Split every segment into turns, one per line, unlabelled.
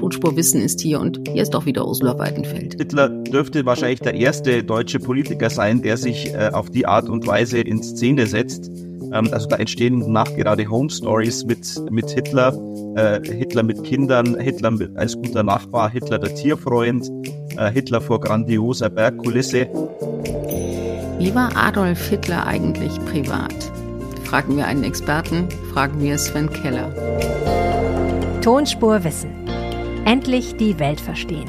Tonspur Wissen ist hier und hier ist auch wieder Ursula Weidenfeld.
Hitler dürfte wahrscheinlich der erste deutsche Politiker sein, der sich äh, auf die Art und Weise in Szene setzt. Ähm, also da entstehen nachgerade Home Stories mit, mit Hitler, äh, Hitler mit Kindern, Hitler mit, als guter Nachbar, Hitler der Tierfreund, äh, Hitler vor grandioser Bergkulisse.
Wie war Adolf Hitler eigentlich privat? Fragen wir einen Experten, fragen wir Sven Keller.
Tonspur Wissen. Endlich die Welt verstehen.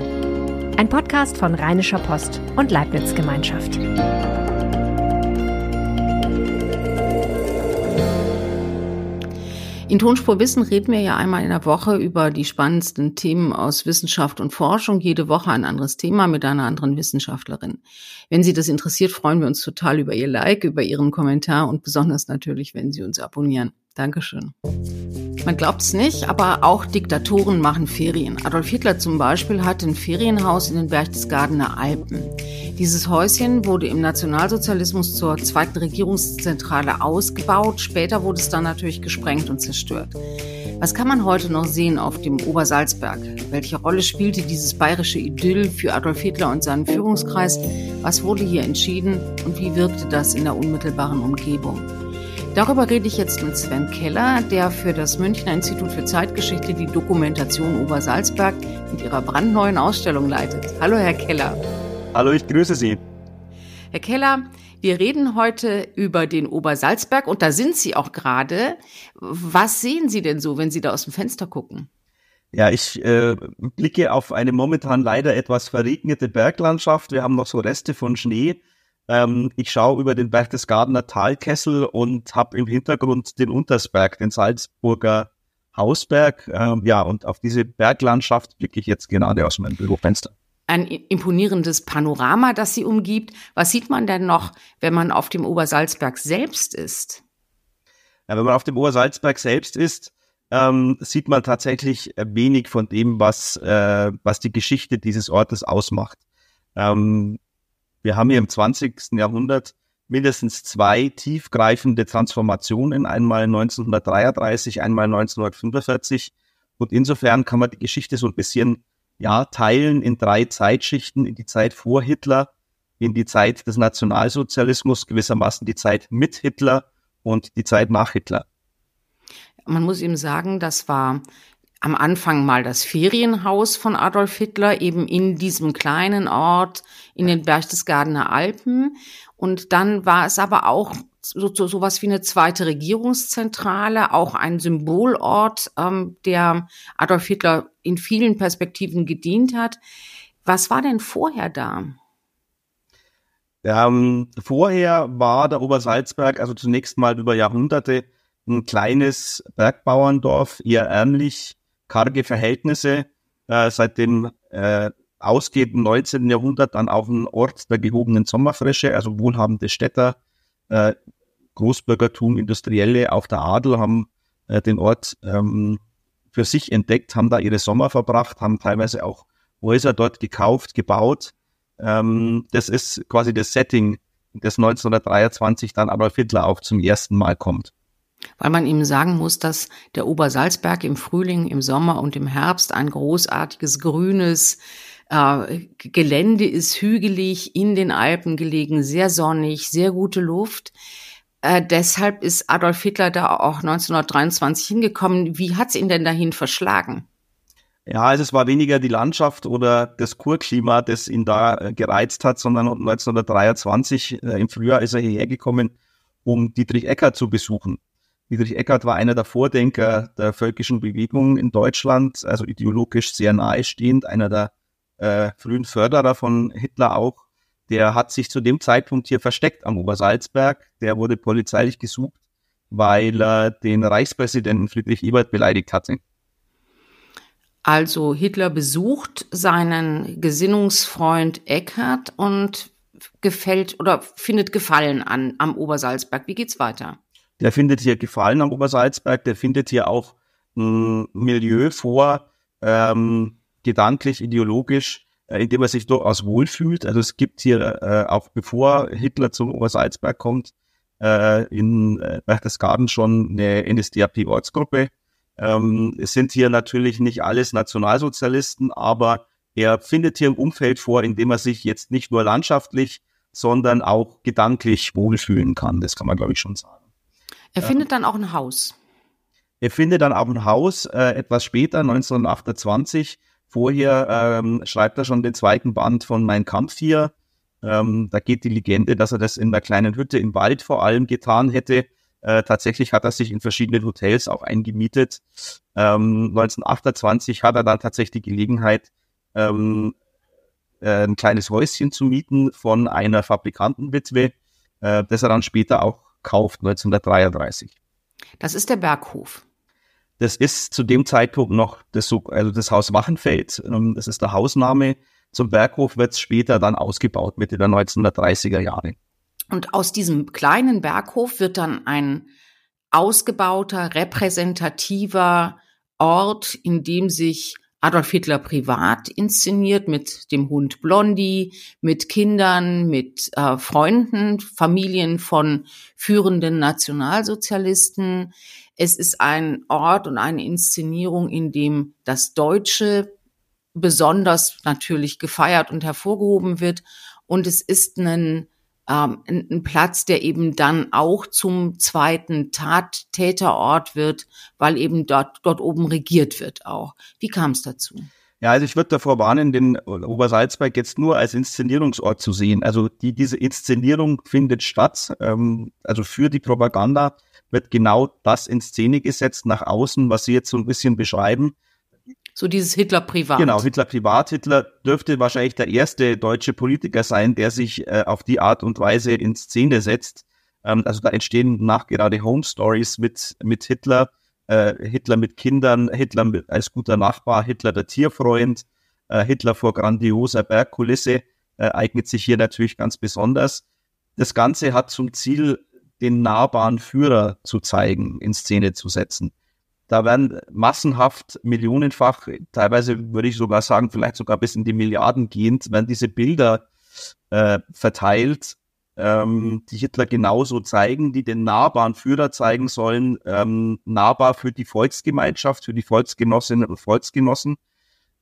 Ein Podcast von Rheinischer Post und Leibniz Gemeinschaft.
In Tonspur Wissen reden wir ja einmal in der Woche über die spannendsten Themen aus Wissenschaft und Forschung. Jede Woche ein anderes Thema mit einer anderen Wissenschaftlerin. Wenn Sie das interessiert, freuen wir uns total über Ihr Like, über Ihren Kommentar und besonders natürlich, wenn Sie uns abonnieren. Dankeschön. Man glaubt es nicht, aber auch Diktatoren machen Ferien. Adolf Hitler zum Beispiel hatte ein Ferienhaus in den Berchtesgadener Alpen. Dieses Häuschen wurde im Nationalsozialismus zur zweiten Regierungszentrale ausgebaut. Später wurde es dann natürlich gesprengt und zerstört. Was kann man heute noch sehen auf dem Obersalzberg? Welche Rolle spielte dieses bayerische Idyll für Adolf Hitler und seinen Führungskreis? Was wurde hier entschieden und wie wirkte das in der unmittelbaren Umgebung? Darüber rede ich jetzt mit Sven Keller, der für das Münchner Institut für Zeitgeschichte die Dokumentation Obersalzberg mit ihrer brandneuen Ausstellung leitet. Hallo, Herr Keller.
Hallo, ich grüße Sie.
Herr Keller, wir reden heute über den Obersalzberg und da sind Sie auch gerade. Was sehen Sie denn so, wenn Sie da aus dem Fenster gucken?
Ja, ich äh, blicke auf eine momentan leider etwas verregnete Berglandschaft. Wir haben noch so Reste von Schnee. Ähm, ich schaue über den Berchtesgadener Talkessel und habe im Hintergrund den Untersberg, den Salzburger Hausberg. Ähm, ja, und auf diese Berglandschaft blicke ich jetzt gerade aus meinem Bürofenster.
Ein imponierendes Panorama, das sie umgibt. Was sieht man denn noch, wenn man auf dem Obersalzberg selbst ist?
Ja, wenn man auf dem Obersalzberg selbst ist, ähm, sieht man tatsächlich wenig von dem, was, äh, was die Geschichte dieses Ortes ausmacht. Ähm, wir haben hier im 20. Jahrhundert mindestens zwei tiefgreifende Transformationen, einmal 1933, einmal 1945. Und insofern kann man die Geschichte so ein bisschen ja, teilen in drei Zeitschichten, in die Zeit vor Hitler, in die Zeit des Nationalsozialismus, gewissermaßen die Zeit mit Hitler und die Zeit nach Hitler.
Man muss ihm sagen, das war am Anfang mal das Ferienhaus von Adolf Hitler, eben in diesem kleinen Ort in den Berchtesgadener Alpen. Und dann war es aber auch so, so, so was wie eine zweite Regierungszentrale, auch ein Symbolort, ähm, der Adolf Hitler in vielen Perspektiven gedient hat. Was war denn vorher da?
Ähm, vorher war der Obersalzberg also zunächst mal über Jahrhunderte ein kleines Bergbauerndorf, eher ärmlich, karge Verhältnisse, äh, seit dem äh, ausgehenden 19. Jahrhundert dann auch ein Ort der gehobenen Sommerfrische, also wohlhabende Städter, äh, Großbürgertum, Industrielle, auch der Adel haben äh, den Ort ähm, für sich entdeckt, haben da ihre Sommer verbracht, haben teilweise auch Häuser dort gekauft, gebaut. Ähm, das ist quasi das Setting, das 1923 dann Adolf Hitler auch zum ersten Mal kommt.
Weil man ihm sagen muss, dass der Obersalzberg im Frühling, im Sommer und im Herbst ein großartiges grünes äh, Gelände ist, hügelig, in den Alpen gelegen, sehr sonnig, sehr gute Luft. Äh, deshalb ist Adolf Hitler da auch 1923 hingekommen. Wie hat's ihn denn dahin verschlagen?
Ja, also es war weniger die Landschaft oder das Kurklima, das ihn da äh, gereizt hat, sondern 1923 äh, im Frühjahr ist er hierher gekommen, um Dietrich Eckert zu besuchen. Friedrich Eckert war einer der Vordenker der völkischen Bewegung in Deutschland, also ideologisch sehr nahestehend, einer der äh, frühen Förderer von Hitler auch. Der hat sich zu dem Zeitpunkt hier versteckt am Obersalzberg. Der wurde polizeilich gesucht, weil er den Reichspräsidenten Friedrich Ebert beleidigt hatte.
Also Hitler besucht seinen Gesinnungsfreund Eckert und gefällt oder findet Gefallen an am Obersalzberg. Wie geht's weiter?
Der findet hier Gefallen am Obersalzberg, der findet hier auch ein Milieu vor, ähm, gedanklich, ideologisch, äh, in dem er sich durchaus wohlfühlt. Also es gibt hier äh, auch bevor Hitler zum Obersalzberg kommt, äh, in äh, Berchtesgaden schon eine NSDAP-Ortsgruppe, Ähm, es sind hier natürlich nicht alles Nationalsozialisten, aber er findet hier ein Umfeld vor, in dem er sich jetzt nicht nur landschaftlich, sondern auch gedanklich wohlfühlen kann. Das kann man, glaube ich, schon sagen.
Er findet dann auch ein Haus.
Er findet dann auch ein Haus äh, etwas später, 1928. Vorher ähm, schreibt er schon den zweiten Band von Mein Kampf hier. Ähm, da geht die Legende, dass er das in einer kleinen Hütte im Wald vor allem getan hätte. Äh, tatsächlich hat er sich in verschiedenen Hotels auch eingemietet. Ähm, 1928 hat er dann tatsächlich die Gelegenheit, ähm, äh, ein kleines Häuschen zu mieten von einer Fabrikantenwitwe, äh, das er dann später auch kauft, 1933.
Das ist der Berghof.
Das ist zu dem Zeitpunkt noch das, also das Haus Wachenfeld. Ähm, das ist der Hausname. Zum Berghof wird es später dann ausgebaut, Mitte der 1930er Jahre.
Und aus diesem kleinen Berghof wird dann ein ausgebauter, repräsentativer Ort, in dem sich Adolf Hitler privat inszeniert mit dem Hund Blondie, mit Kindern, mit äh, Freunden, Familien von führenden Nationalsozialisten. Es ist ein Ort und eine Inszenierung, in dem das Deutsche besonders natürlich gefeiert und hervorgehoben wird. Und es ist ein ähm, ein Platz, der eben dann auch zum zweiten Tattäterort wird, weil eben dort, dort oben regiert wird auch. Wie kam es dazu?
Ja, also ich würde davor warnen, den Obersalzberg jetzt nur als Inszenierungsort zu sehen. Also die, diese Inszenierung findet statt. Ähm, also für die Propaganda wird genau das in Szene gesetzt nach außen, was Sie jetzt so ein bisschen beschreiben.
So dieses Hitler privat.
Genau, Hitler privat. Hitler dürfte wahrscheinlich der erste deutsche Politiker sein, der sich äh, auf die Art und Weise in Szene setzt. Ähm, also da entstehen nachgerade Home Stories mit, mit Hitler, äh, Hitler mit Kindern, Hitler als guter Nachbar, Hitler der Tierfreund, äh, Hitler vor grandioser Bergkulisse, äh, eignet sich hier natürlich ganz besonders. Das Ganze hat zum Ziel, den nahbaren Führer zu zeigen, in Szene zu setzen. Da werden massenhaft, millionenfach, teilweise würde ich sogar sagen, vielleicht sogar bis in die Milliarden gehend, werden diese Bilder äh, verteilt, ähm, die Hitler genauso zeigen, die den nahbaren Führer zeigen sollen, ähm, nahbar für die Volksgemeinschaft, für die Volksgenossinnen und Volksgenossen.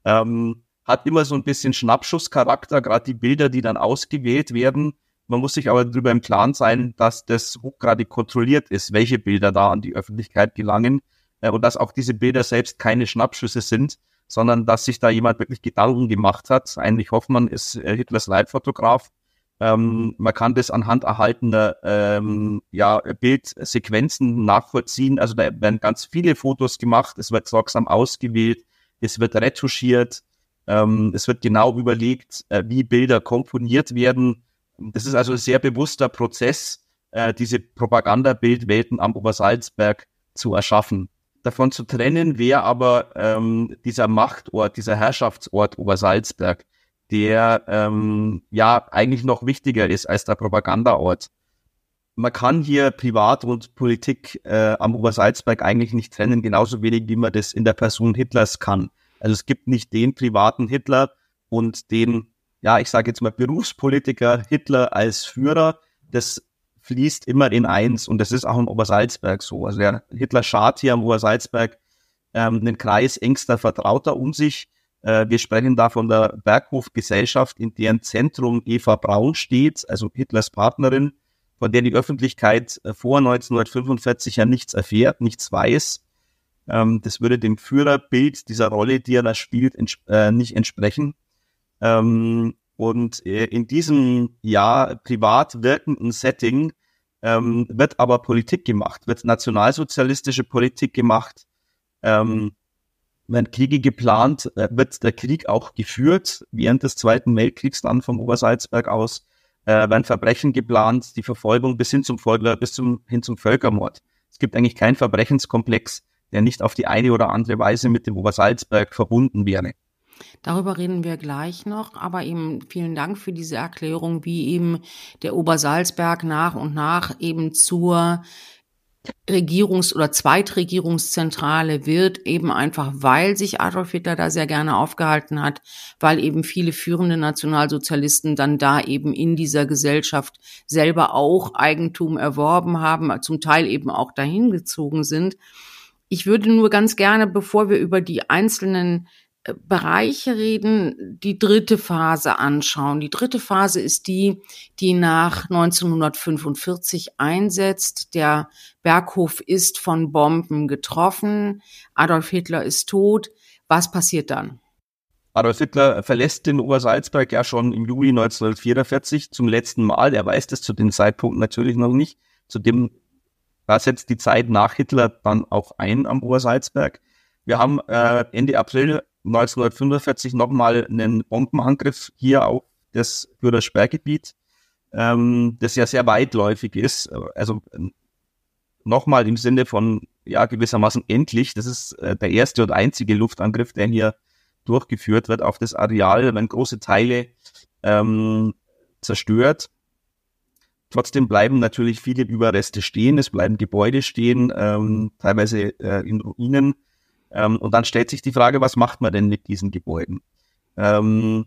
Ähm, hat immer so ein bisschen Schnappschusscharakter, gerade die Bilder, die dann ausgewählt werden. Man muss sich aber darüber im Klaren sein, dass das hochgradig kontrolliert ist, welche Bilder da an die Öffentlichkeit gelangen äh, und dass auch diese Bilder selbst keine Schnappschüsse sind, sondern dass sich da jemand wirklich Gedanken gemacht hat. Eigentlich Hoffmann ist äh, Hitlers Leitfotograf. Ähm, man kann das anhand erhaltener ähm, ja, Bildsequenzen nachvollziehen. Also da werden ganz viele Fotos gemacht, es wird sorgsam ausgewählt, es wird retuschiert, ähm, es wird genau überlegt, äh, wie Bilder komponiert werden. Das ist also ein sehr bewusster Prozess, äh, diese Propagandabildwelten am Obersalzberg zu erschaffen davon zu trennen wäre aber ähm, dieser Machtort, dieser Herrschaftsort Obersalzberg, der ähm, ja eigentlich noch wichtiger ist als der Propagandaort. Man kann hier Privat und Politik äh, am Obersalzberg eigentlich nicht trennen, genauso wenig wie man das in der Person Hitlers kann. Also es gibt nicht den privaten Hitler und den, ja, ich sage jetzt mal Berufspolitiker Hitler als Führer. Das fließt immer in eins und das ist auch im Obersalzberg so. Also der Hitler schart hier am Obersalzberg ähm, einen Kreis engster Vertrauter um sich. Äh, wir sprechen da von der Berghofgesellschaft, in deren Zentrum Eva Braun steht, also Hitlers Partnerin, von der die Öffentlichkeit äh, vor 1945 ja nichts erfährt, nichts weiß. Ähm, das würde dem Führerbild dieser Rolle, die er da spielt, äh, nicht entsprechen. Ähm, und äh, in diesem ja privat wirkenden Setting ähm, wird aber Politik gemacht, wird nationalsozialistische Politik gemacht, ähm, werden Kriege geplant, äh, wird der Krieg auch geführt, während des Zweiten Weltkriegs dann vom Obersalzberg aus, äh, werden Verbrechen geplant, die Verfolgung bis hin zum Folger, bis zum, hin zum Völkermord. Es gibt eigentlich keinen Verbrechenskomplex, der nicht auf die eine oder andere Weise mit dem Obersalzberg verbunden wäre.
Darüber reden wir gleich noch, aber eben vielen Dank für diese Erklärung, wie eben der Obersalzberg nach und nach eben zur Regierungs- oder Zweitregierungszentrale wird, eben einfach, weil sich Adolf Hitler da sehr gerne aufgehalten hat, weil eben viele führende Nationalsozialisten dann da eben in dieser Gesellschaft selber auch Eigentum erworben haben, zum Teil eben auch dahin gezogen sind. Ich würde nur ganz gerne, bevor wir über die einzelnen Bereiche reden, die dritte Phase anschauen. Die dritte Phase ist die, die nach 1945 einsetzt. Der Berghof ist von Bomben getroffen. Adolf Hitler ist tot. Was passiert dann?
Adolf Hitler verlässt den Obersalzberg ja schon im Juli 1944 zum letzten Mal. Er weiß das zu dem Zeitpunkt natürlich noch nicht. Zu da setzt die Zeit nach Hitler dann auch ein am Obersalzberg. Wir haben äh, Ende April 1945 nochmal einen Bombenangriff hier auf das das Sperrgebiet, ähm, das ja sehr weitläufig ist. Also nochmal im Sinne von ja gewissermaßen endlich. Das ist äh, der erste und einzige Luftangriff, der hier durchgeführt wird auf das Areal, werden große Teile ähm, zerstört. Trotzdem bleiben natürlich viele Überreste stehen, es bleiben Gebäude stehen, ähm, teilweise äh, in Ruinen. Ähm, und dann stellt sich die Frage, was macht man denn mit diesen Gebäuden? Ähm,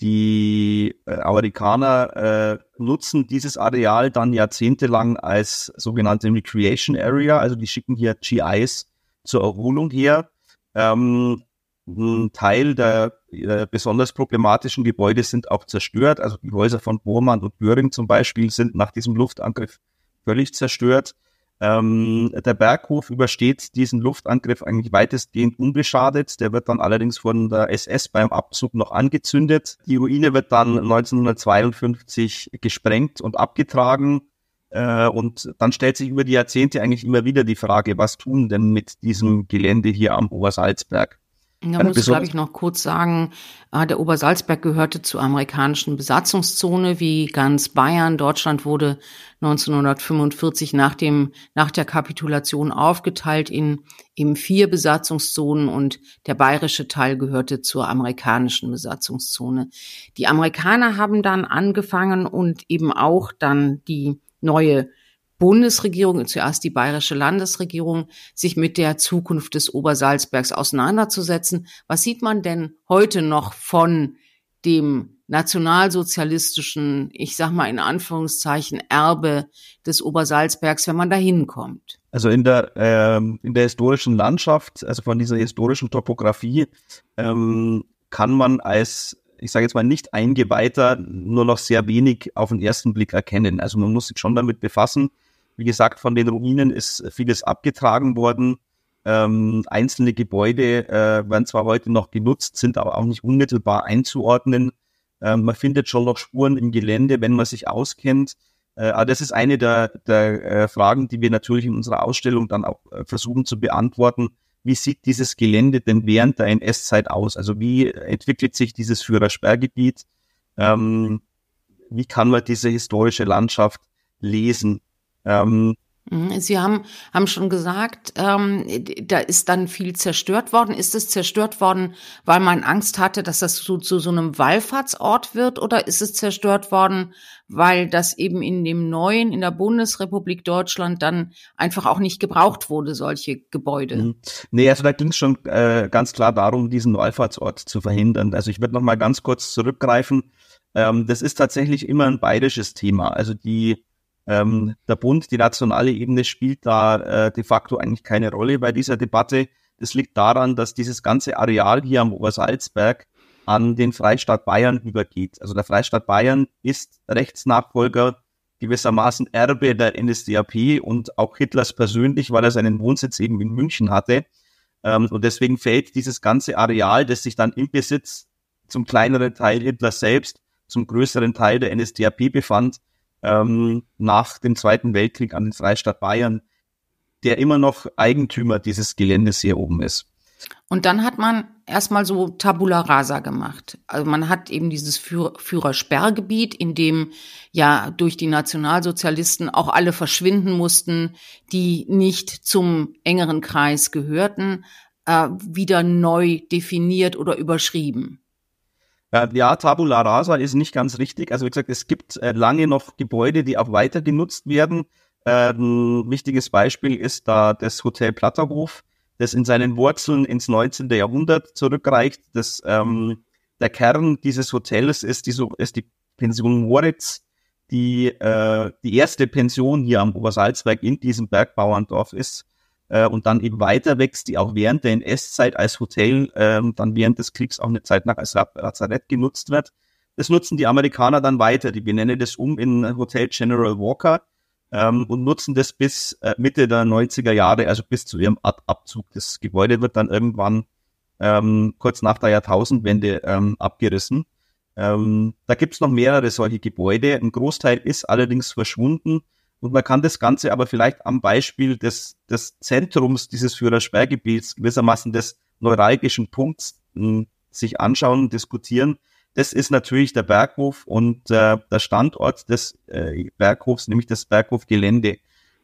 die äh, Amerikaner äh, nutzen dieses Areal dann jahrzehntelang als sogenannte Recreation Area, also die schicken hier GIs zur Erholung her. Ähm, ein Teil der äh, besonders problematischen Gebäude sind auch zerstört. Also die Häuser von Bormann und Göring zum Beispiel sind nach diesem Luftangriff völlig zerstört. Ähm, der Berghof übersteht diesen Luftangriff eigentlich weitestgehend unbeschadet. Der wird dann allerdings von der SS beim Abzug noch angezündet. Die Ruine wird dann 1952 gesprengt und abgetragen. Äh, und dann stellt sich über die Jahrzehnte eigentlich immer wieder die Frage, was tun denn mit diesem Gelände hier am Obersalzberg?
Da muss ich, glaube ich, noch kurz sagen, äh, der Obersalzberg gehörte zur amerikanischen Besatzungszone wie ganz Bayern. Deutschland wurde 1945 nach dem, nach der Kapitulation aufgeteilt in eben vier Besatzungszonen und der bayerische Teil gehörte zur amerikanischen Besatzungszone. Die Amerikaner haben dann angefangen und eben auch dann die neue Bundesregierung, zuerst die bayerische Landesregierung, sich mit der Zukunft des Obersalzbergs auseinanderzusetzen. Was sieht man denn heute noch von dem nationalsozialistischen, ich sag mal in Anführungszeichen, Erbe des Obersalzbergs, wenn man da hinkommt?
Also in der, ähm, in der historischen Landschaft, also von dieser historischen Topografie, ähm, kann man als ich sage jetzt mal, nicht Eingeweihter nur noch sehr wenig auf den ersten Blick erkennen. Also man muss sich schon damit befassen, wie gesagt, von den Ruinen ist vieles abgetragen worden. Ähm, einzelne Gebäude äh, werden zwar heute noch genutzt, sind aber auch nicht unmittelbar einzuordnen. Ähm, man findet schon noch Spuren im Gelände, wenn man sich auskennt. Äh, aber das ist eine der, der äh, Fragen, die wir natürlich in unserer Ausstellung dann auch äh, versuchen zu beantworten. Wie sieht dieses Gelände denn während der NS-Zeit aus? Also wie entwickelt sich dieses Führersperrgebiet? Ähm, wie kann man diese historische Landschaft lesen?
Ähm, mhm, Sie haben, haben schon gesagt, ähm, da ist dann viel zerstört worden. Ist es zerstört worden, weil man Angst hatte, dass das zu, zu so einem Wallfahrtsort wird? Oder ist es zerstört worden, weil das eben in dem neuen, in der Bundesrepublik Deutschland dann einfach auch nicht gebraucht wurde, solche Gebäude? Mhm.
Nee, also da ging es schon äh, ganz klar darum, diesen Wallfahrtsort zu verhindern. Also ich würde noch mal ganz kurz zurückgreifen. Ähm, das ist tatsächlich immer ein bayerisches Thema. Also die ähm, der Bund, die nationale Ebene spielt da äh, de facto eigentlich keine Rolle bei dieser Debatte. Das liegt daran, dass dieses ganze Areal hier am Obersalzberg an den Freistaat Bayern übergeht. Also der Freistaat Bayern ist Rechtsnachfolger gewissermaßen Erbe der NSDAP und auch Hitlers persönlich, weil er seinen Wohnsitz eben in München hatte. Ähm, und deswegen fällt dieses ganze Areal, das sich dann im Besitz zum kleineren Teil Hitlers selbst, zum größeren Teil der NSDAP befand, ähm, nach dem Zweiten Weltkrieg an den Freistaat Bayern, der immer noch Eigentümer dieses Geländes hier oben ist.
Und dann hat man erstmal so Tabula Rasa gemacht. Also man hat eben dieses Führer Führersperrgebiet, in dem ja durch die Nationalsozialisten auch alle verschwinden mussten, die nicht zum engeren Kreis gehörten, äh, wieder neu definiert oder überschrieben.
Äh, ja, Tabula Rasa ist nicht ganz richtig. Also wie gesagt, es gibt äh, lange noch Gebäude, die auch weiter genutzt werden. Ein wichtiges Beispiel ist da das Hotel Platterhof, das in seinen Wurzeln ins 19. Jahrhundert zurückreicht. Das, ähm, der Kern dieses Hotels ist die, ist die Pension Moritz, die äh, die erste Pension hier am Obersalzberg in diesem Bergbauerndorf ist. Äh, und dann eben weiter wächst, die auch während der NS-Zeit als Hotel, äh, dann während des Kriegs auch eine Zeit lang als Lazarett genutzt wird. Das nutzen die Amerikaner dann weiter. Die benennen das um in Hotel General Walker ähm, und nutzen das bis äh, Mitte der 90er Jahre, also bis zu ihrem Ab Abzug. Das Gebäude wird dann irgendwann ähm, kurz nach der Jahrtausendwende ähm, abgerissen. Ähm, da gibt's noch mehrere solche Gebäude. Ein Großteil ist allerdings verschwunden. Und man kann das Ganze aber vielleicht am Beispiel des, des Zentrums dieses Führersperrgebiets, gewissermaßen des neuralgischen Punkts, hm, sich anschauen, diskutieren. Das ist natürlich der Berghof und äh, der Standort des äh, Berghofs, nämlich das Berghofgelände.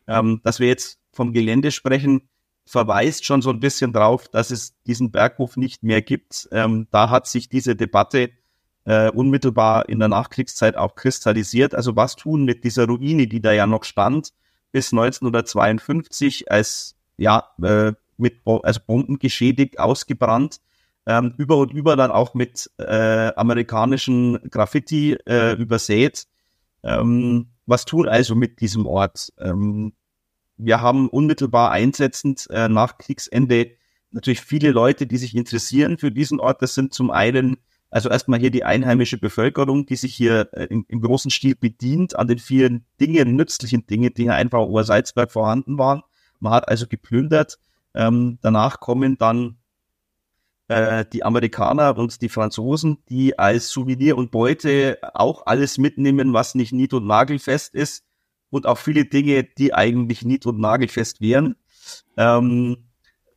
Ähm, dass wir jetzt vom Gelände sprechen, verweist schon so ein bisschen drauf, dass es diesen Berghof nicht mehr gibt. Ähm, da hat sich diese Debatte äh, unmittelbar in der Nachkriegszeit auch kristallisiert. Also was tun mit dieser Ruine, die da ja noch stand bis 1952 als ja äh, mit also Bomben geschädigt, ausgebrannt, ähm, über und über dann auch mit äh, amerikanischen Graffiti äh, übersät. Ähm, was tun also mit diesem Ort? Ähm, wir haben unmittelbar einsetzend äh, nach Kriegsende natürlich viele Leute, die sich interessieren für diesen Ort. Das sind zum einen also erstmal hier die einheimische Bevölkerung, die sich hier äh, im, im, großen Stil bedient an den vielen Dingen, nützlichen Dingen, die hier einfach Obersalzberg vorhanden waren. Man hat also geplündert. Ähm, danach kommen dann äh, die Amerikaner und die Franzosen, die als Souvenir und Beute auch alles mitnehmen, was nicht nied- und nagelfest ist und auch viele Dinge, die eigentlich nied- und nagelfest wären. Ähm,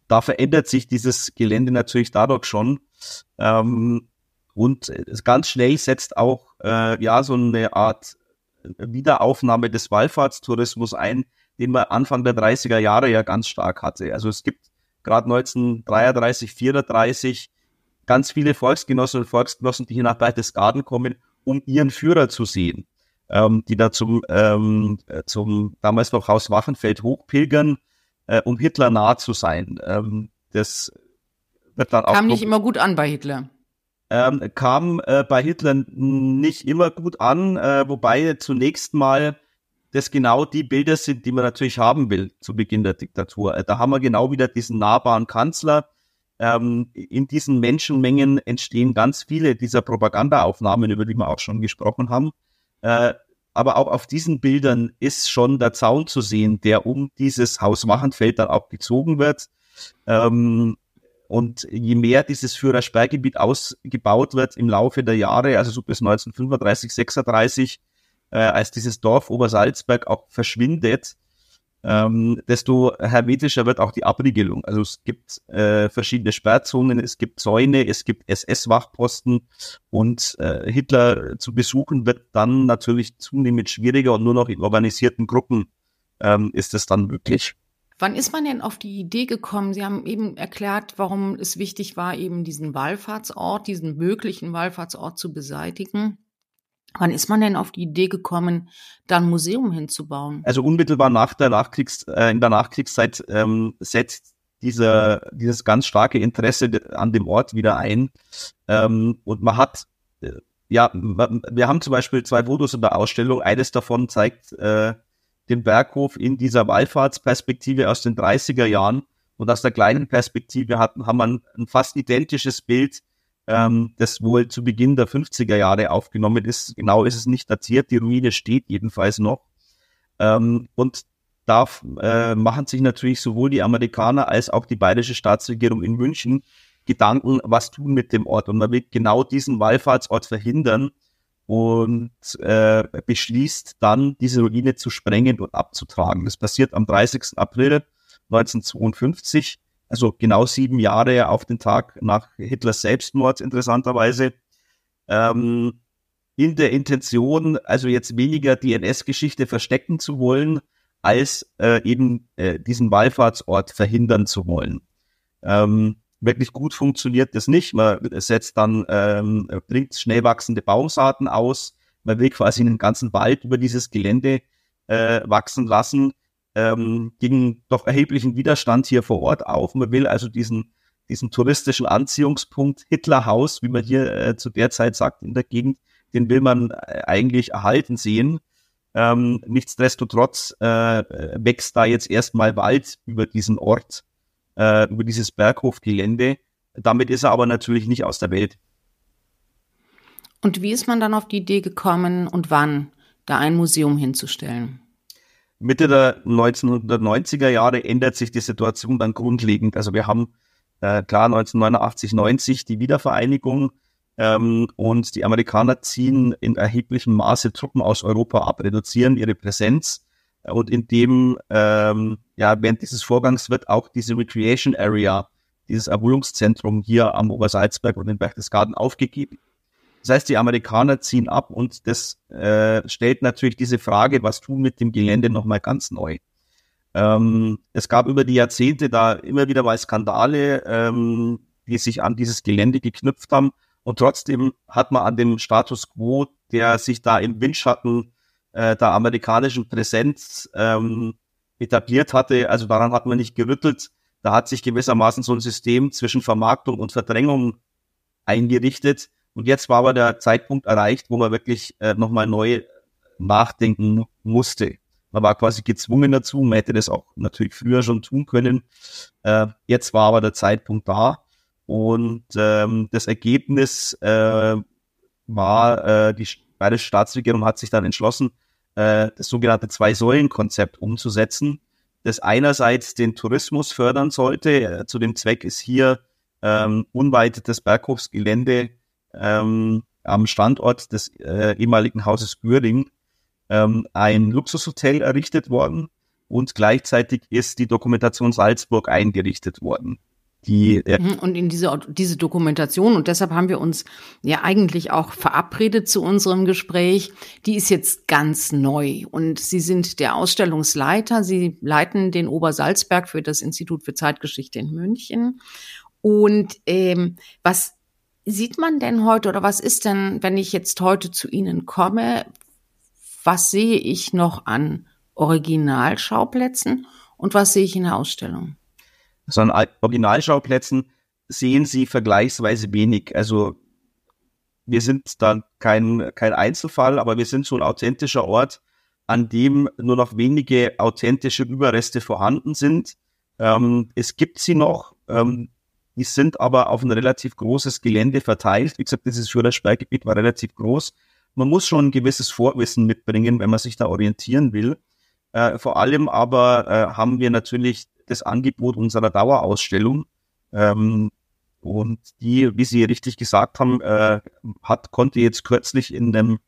da verändert sich dieses Gelände natürlich dadurch schon. Ähm, und ganz schnell setzt auch äh, ja so eine Art Wiederaufnahme des Wallfahrtstourismus ein, den man Anfang der 30er Jahre ja ganz stark hatte. Also es gibt gerade 1933, 34 ganz viele Volksgenossen und Volksgenossen, die hier nach Berchtesgaden kommen, um ihren Führer zu sehen, ähm, die da zum, ähm, zum damals noch Haus Wachenfeld hochpilgern, äh, um Hitler nah zu sein. Ähm, das
wird dann auch Kam nicht immer gut an bei Hitler
ähm, kam äh, bei Hitler nicht immer gut an, äh, wobei zunächst mal das genau die Bilder sind, die man natürlich haben will zu Beginn der Diktatur. Äh, da haben wir genau wieder diesen nahbaren Kanzler. Ähm, in diesen Menschenmengen entstehen ganz viele dieser Propagandaaufnahmen, über die wir auch schon gesprochen haben. Äh, aber auch auf diesen Bildern ist schon der Zaun zu sehen, der um dieses Haus Wachenfeld dann auch gezogen wird. Ähm, und je mehr dieses Führersperrgebiet ausgebaut wird im Laufe der Jahre, also so bis 1935, 36, äh, als dieses Dorf Obersalzberg auch verschwindet, ähm, desto hermetischer wird auch die Abriegelung. Also es gibt äh, verschiedene Sperrzonen, es gibt Zäune, es gibt SS-Wachposten und äh, Hitler zu besuchen wird dann natürlich zunehmend schwieriger und nur noch in organisierten Gruppen ähm, ist es dann möglich.
Wann ist man denn auf die Idee gekommen? Sie haben eben erklärt, warum es wichtig war, eben diesen Wallfahrtsort, diesen möglichen Wallfahrtsort zu beseitigen. Wann ist man denn auf die Idee gekommen, da ein Museum hinzubauen?
Also unmittelbar nach der Nachkriegs, äh, in der Nachkriegszeit ähm, setzt dieser, dieses ganz starke Interesse an dem Ort wieder ein. Ähm, und man hat, äh, ja, wir haben zum Beispiel zwei Fotos in der Ausstellung. Eines davon zeigt äh, den Berghof in dieser Wallfahrtsperspektive aus den 30er Jahren. Und aus der kleinen Perspektive hatten, haben wir ein, ein fast identisches Bild, ähm, das wohl zu Beginn der 50er Jahre aufgenommen ist. Genau ist es nicht datiert, die Ruine steht jedenfalls noch. Ähm, und da äh, machen sich natürlich sowohl die Amerikaner als auch die bayerische Staatsregierung in München Gedanken, was tun mit dem Ort. Und man will genau diesen Wallfahrtsort verhindern und äh, beschließt dann, diese Ruine zu sprengen und abzutragen. Das passiert am 30. April 1952, also genau sieben Jahre auf den Tag nach Hitlers Selbstmord, interessanterweise. Ähm, in der Intention, also jetzt weniger die NS-Geschichte verstecken zu wollen, als äh, eben äh, diesen Wallfahrtsort verhindern zu wollen. Ähm, Wirklich gut funktioniert das nicht. Man setzt dann, ähm, bringt schnell wachsende Baumsaaten aus. Man will quasi einen ganzen Wald über dieses Gelände äh, wachsen lassen. Ähm, gegen doch erheblichen Widerstand hier vor Ort auf. Man will also diesen, diesen touristischen Anziehungspunkt Hitlerhaus, wie man hier äh, zu der Zeit sagt in der Gegend, den will man äh, eigentlich erhalten sehen. Ähm, nichtsdestotrotz äh, wächst da jetzt erstmal Wald über diesen Ort, äh, über dieses Berghofgelände. Damit ist er aber natürlich nicht aus der Welt.
Und wie ist man dann auf die Idee gekommen und wann, da ein Museum hinzustellen?
Mitte der 1990er Jahre ändert sich die Situation dann grundlegend. Also wir haben äh, klar 1989, 90 die Wiedervereinigung ähm, und die Amerikaner ziehen in erheblichem Maße Truppen aus Europa ab, reduzieren ihre Präsenz und in dem ähm, ja während dieses Vorgangs wird auch diese Recreation Area, dieses Erholungszentrum hier am Obersalzberg und in Berchtesgaden aufgegeben. Das heißt, die Amerikaner ziehen ab und das äh, stellt natürlich diese Frage, was tun mit dem Gelände nochmal ganz neu. Ähm, es gab über die Jahrzehnte da immer wieder mal Skandale, ähm, die sich an dieses Gelände geknüpft haben. Und trotzdem hat man an dem Status quo, der sich da im Windschatten äh, der amerikanischen Präsenz ähm, etabliert hatte, also daran hat man nicht gerüttelt. Da hat sich gewissermaßen so ein System zwischen Vermarktung und Verdrängung eingerichtet, und jetzt war aber der Zeitpunkt erreicht, wo man wirklich äh, nochmal neu nachdenken musste. Man war quasi gezwungen dazu, man hätte das auch natürlich früher schon tun können. Äh, jetzt war aber der Zeitpunkt da. Und ähm, das Ergebnis äh, war, äh, die bayerische Staatsregierung hat sich dann entschlossen, äh, das sogenannte Zwei-Säulen-Konzept umzusetzen, das einerseits den Tourismus fördern sollte. Äh, zu dem Zweck ist hier ähm, unweit des Berghofsgelände ähm, am Standort des äh, ehemaligen Hauses Göring ähm, ein Luxushotel errichtet worden und gleichzeitig ist die Dokumentation Salzburg eingerichtet worden. Die,
äh und in diese, diese Dokumentation, und deshalb haben wir uns ja eigentlich auch verabredet zu unserem Gespräch, die ist jetzt ganz neu. Und Sie sind der Ausstellungsleiter, Sie leiten den Obersalzberg für das Institut für Zeitgeschichte in München. Und ähm, was sieht man denn heute oder was ist denn, wenn ich jetzt heute zu Ihnen komme, was sehe ich noch an Originalschauplätzen und was sehe ich in der Ausstellung?
Also an Originalschauplätzen sehen Sie vergleichsweise wenig. Also wir sind dann kein, kein Einzelfall, aber wir sind so ein authentischer Ort, an dem nur noch wenige authentische Überreste vorhanden sind. Ähm, es gibt sie noch. Ähm, die sind aber auf ein relativ großes Gelände verteilt. Wie gesagt, dieses Führersperrgebiet war relativ groß. Man muss schon ein gewisses Vorwissen mitbringen, wenn man sich da orientieren will. Äh, vor allem aber äh, haben wir natürlich das Angebot unserer Dauerausstellung. Ähm, und die, wie Sie richtig gesagt haben, äh, hat, konnte jetzt kürzlich in einem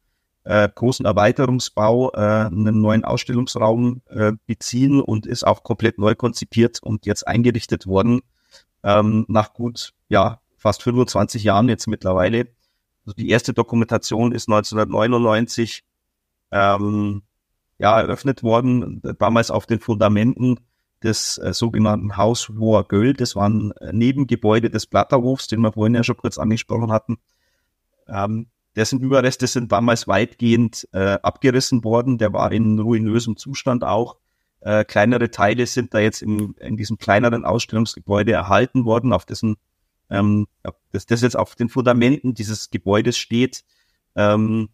äh, großen Erweiterungsbau äh, einen neuen Ausstellungsraum äh, beziehen und ist auch komplett neu konzipiert und jetzt eingerichtet worden ähm, nach gut, ja, fast 25 Jahren jetzt mittlerweile. Also die erste Dokumentation ist 1999 ähm, ja, eröffnet worden, damals auf den Fundamenten des äh, sogenannten Haus Hoher Göll. Das waren äh, Nebengebäude des Platterhofs, den wir vorhin ja schon kurz angesprochen hatten. Ähm, dessen Überreste sind damals weitgehend äh, abgerissen worden. Der war in ruinösem Zustand auch. Äh, kleinere Teile sind da jetzt in, in diesem kleineren Ausstellungsgebäude erhalten worden, auf dessen ähm, das, das jetzt auf den Fundamenten dieses Gebäudes steht. Ähm,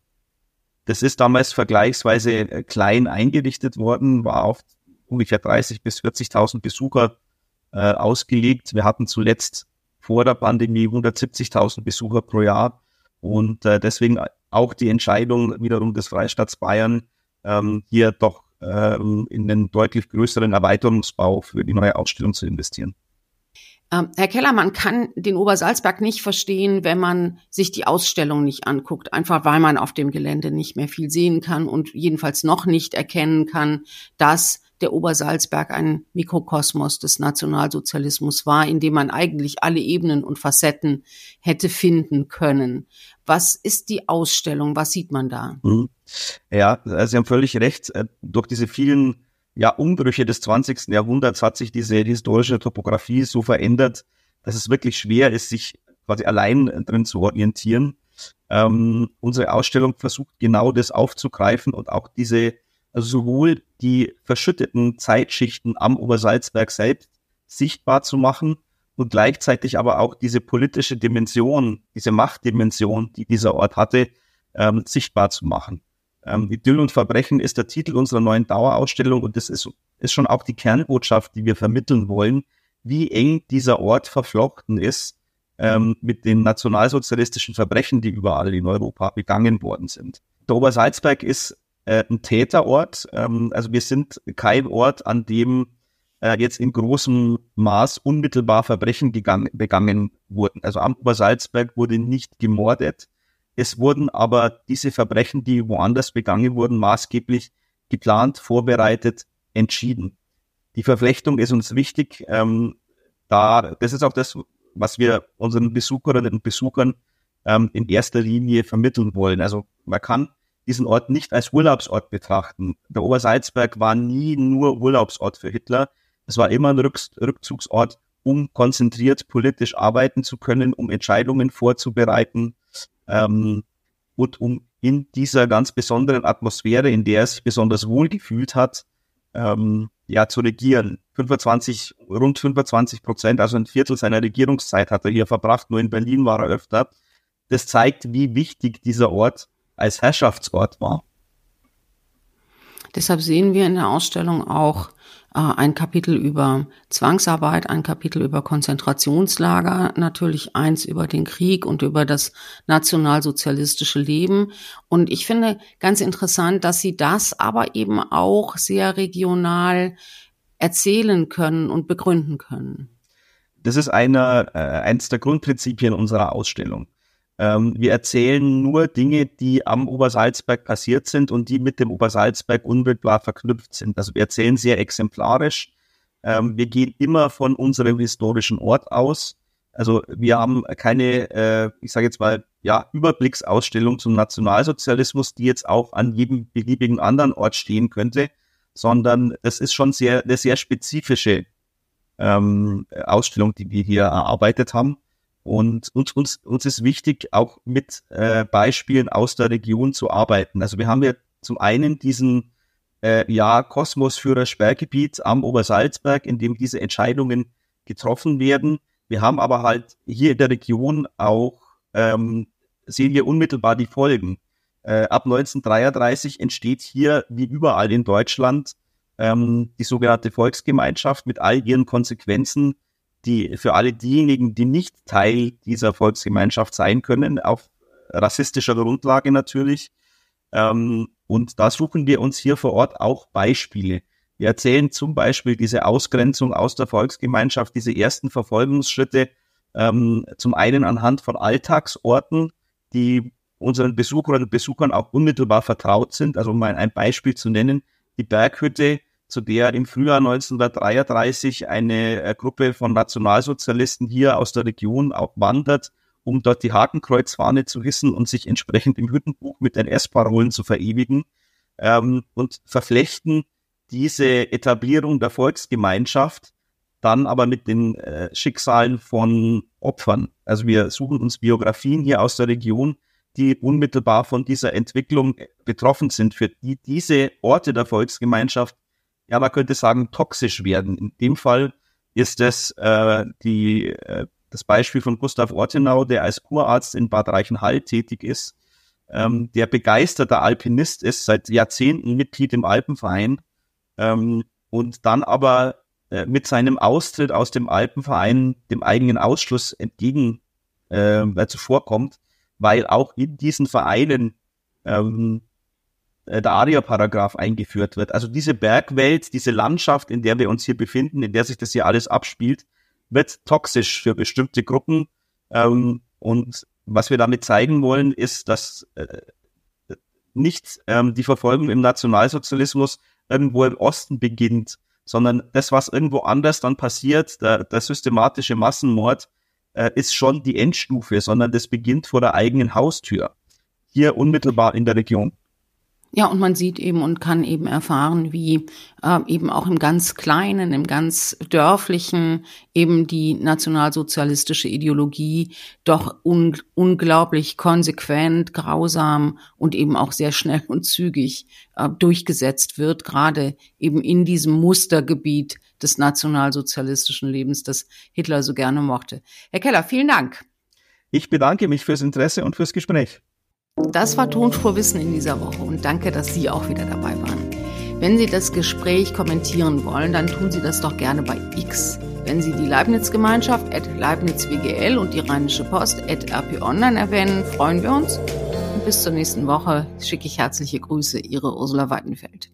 das ist damals vergleichsweise äh, klein eingerichtet worden, war auf ungefähr 30 bis 40.000 Besucher äh, ausgelegt. Wir hatten zuletzt vor der Pandemie 170.000 Besucher pro Jahr und äh, deswegen auch die Entscheidung wiederum des Freistaats Bayern, ähm, hier doch ähm, in den deutlich größeren Erweiterungsbau für die neue Ausstellung zu investieren.
Ähm, Herr Keller, man kann den Obersalzberg nicht verstehen, wenn man sich die Ausstellung nicht anguckt, einfach weil man auf dem Gelände nicht mehr viel sehen kann und jedenfalls noch nicht erkennen kann, dass der Obersalzberg ein Mikrokosmos des Nationalsozialismus war, in dem man eigentlich alle Ebenen und Facetten hätte finden können. Was ist die Ausstellung? Was sieht man da? Mhm.
Ja, Sie haben völlig recht. Äh, durch diese vielen ja, Umbrüche des 20. Jahrhunderts hat sich diese historische Topografie so verändert, dass es wirklich schwer ist, sich quasi allein drin zu orientieren. Ähm, unsere Ausstellung versucht genau das aufzugreifen und auch diese also sowohl die verschütteten Zeitschichten am Obersalzberg selbst sichtbar zu machen und gleichzeitig aber auch diese politische Dimension, diese Machtdimension, die dieser Ort hatte, ähm, sichtbar zu machen. Ähm, Idyll und Verbrechen ist der Titel unserer neuen Dauerausstellung und das ist, ist schon auch die Kernbotschaft, die wir vermitteln wollen, wie eng dieser Ort verflochten ist ähm, mit den nationalsozialistischen Verbrechen, die überall in Europa begangen worden sind. Der Obersalzberg ist äh, ein Täterort. Ähm, also wir sind kein Ort, an dem äh, jetzt in großem Maß unmittelbar Verbrechen gegangen, begangen wurden. Also am Obersalzberg wurde nicht gemordet. Es wurden aber diese Verbrechen, die woanders begangen wurden, maßgeblich geplant, vorbereitet, entschieden. Die Verflechtung ist uns wichtig. Ähm, da, das ist auch das, was wir unseren Besucherinnen und Besuchern ähm, in erster Linie vermitteln wollen. Also man kann diesen Ort nicht als Urlaubsort betrachten. Der Obersalzberg war nie nur Urlaubsort für Hitler. Es war immer ein Rückzugsort, um konzentriert politisch arbeiten zu können, um Entscheidungen vorzubereiten ähm, und um in dieser ganz besonderen Atmosphäre, in der er sich besonders wohl gefühlt hat, ähm, ja, zu regieren. 25, rund 25 Prozent, also ein Viertel seiner Regierungszeit hat er hier verbracht, nur in Berlin war er öfter. Das zeigt, wie wichtig dieser Ort als Herrschaftsort war.
Deshalb sehen wir in der Ausstellung auch äh, ein Kapitel über Zwangsarbeit, ein Kapitel über Konzentrationslager, natürlich eins über den Krieg und über das nationalsozialistische Leben. Und ich finde ganz interessant, dass Sie das aber eben auch sehr regional erzählen können und begründen können.
Das ist einer, äh, eins der Grundprinzipien unserer Ausstellung. Ähm, wir erzählen nur Dinge, die am Obersalzberg passiert sind und die mit dem Obersalzberg unmittelbar verknüpft sind. Also wir erzählen sehr exemplarisch. Ähm, wir gehen immer von unserem historischen Ort aus. Also wir haben keine, äh, ich sage jetzt mal, ja, Überblicksausstellung zum Nationalsozialismus, die jetzt auch an jedem beliebigen anderen Ort stehen könnte, sondern es ist schon sehr, eine sehr spezifische ähm, Ausstellung, die wir hier erarbeitet haben. Und uns, uns, uns ist wichtig, auch mit äh, Beispielen aus der Region zu arbeiten. Also wir haben ja zum einen diesen äh, ja, Kosmosführer Sperrgebiet am Obersalzberg, in dem diese Entscheidungen getroffen werden. Wir haben aber halt hier in der Region auch, ähm, sehen wir unmittelbar die Folgen. Äh, ab 1933 entsteht hier, wie überall in Deutschland, ähm, die sogenannte Volksgemeinschaft mit all ihren Konsequenzen, die für alle diejenigen, die nicht Teil dieser Volksgemeinschaft sein können, auf rassistischer Grundlage natürlich. Ähm, und da suchen wir uns hier vor Ort auch Beispiele. Wir erzählen zum Beispiel diese Ausgrenzung aus der Volksgemeinschaft, diese ersten Verfolgungsschritte, ähm, zum einen anhand von Alltagsorten, die unseren Besucherinnen und Besuchern auch unmittelbar vertraut sind. Also um mal ein Beispiel zu nennen, die Berghütte zu der im Frühjahr 1933 eine äh, Gruppe von Nationalsozialisten hier aus der Region wandert, um dort die Hakenkreuzfahne zu hissen und sich entsprechend im Hüttenbuch mit NS-Parolen zu verewigen ähm, und verflechten diese Etablierung der Volksgemeinschaft dann aber mit den äh, Schicksalen von Opfern. Also wir suchen uns Biografien hier aus der Region, die unmittelbar von dieser Entwicklung betroffen sind, für die diese Orte der Volksgemeinschaft ja, man könnte sagen, toxisch werden. In dem Fall ist es äh, die, äh, das Beispiel von Gustav Ortenau, der als Kurarzt in Bad Reichenhall tätig ist, ähm, der begeisterter Alpinist ist, seit Jahrzehnten Mitglied im Alpenverein ähm, und dann aber äh, mit seinem Austritt aus dem Alpenverein dem eigenen Ausschluss entgegen äh, zuvorkommt, weil auch in diesen Vereinen ähm, äh, der ARIA-Paragraph eingeführt wird. Also diese Bergwelt, diese Landschaft, in der wir uns hier befinden, in der sich das hier alles abspielt, wird toxisch für bestimmte Gruppen. Ähm, und was wir damit zeigen wollen, ist, dass äh, nicht ähm, die Verfolgung im Nationalsozialismus irgendwo im Osten beginnt, sondern das, was irgendwo anders dann passiert, der, der systematische Massenmord, äh, ist schon die Endstufe, sondern das beginnt vor der eigenen Haustür, hier unmittelbar in der Region.
Ja, und man sieht eben und kann eben erfahren, wie äh, eben auch im ganz Kleinen, im ganz Dörflichen eben die nationalsozialistische Ideologie doch un unglaublich konsequent, grausam und eben auch sehr schnell und zügig äh, durchgesetzt wird, gerade eben in diesem Mustergebiet des nationalsozialistischen Lebens, das Hitler so gerne mochte. Herr Keller, vielen Dank.
Ich bedanke mich fürs Interesse und fürs Gespräch.
Das war Tonspurwissen in dieser Woche und danke, dass Sie auch wieder dabei waren. Wenn Sie das Gespräch kommentieren wollen, dann tun Sie das doch gerne bei X. Wenn Sie die Leibniz-Gemeinschaft at LeibnizWGL und die Rheinische Post at RP Online erwähnen, freuen wir uns. Und bis zur nächsten Woche schicke ich herzliche Grüße, Ihre Ursula Weidenfeld.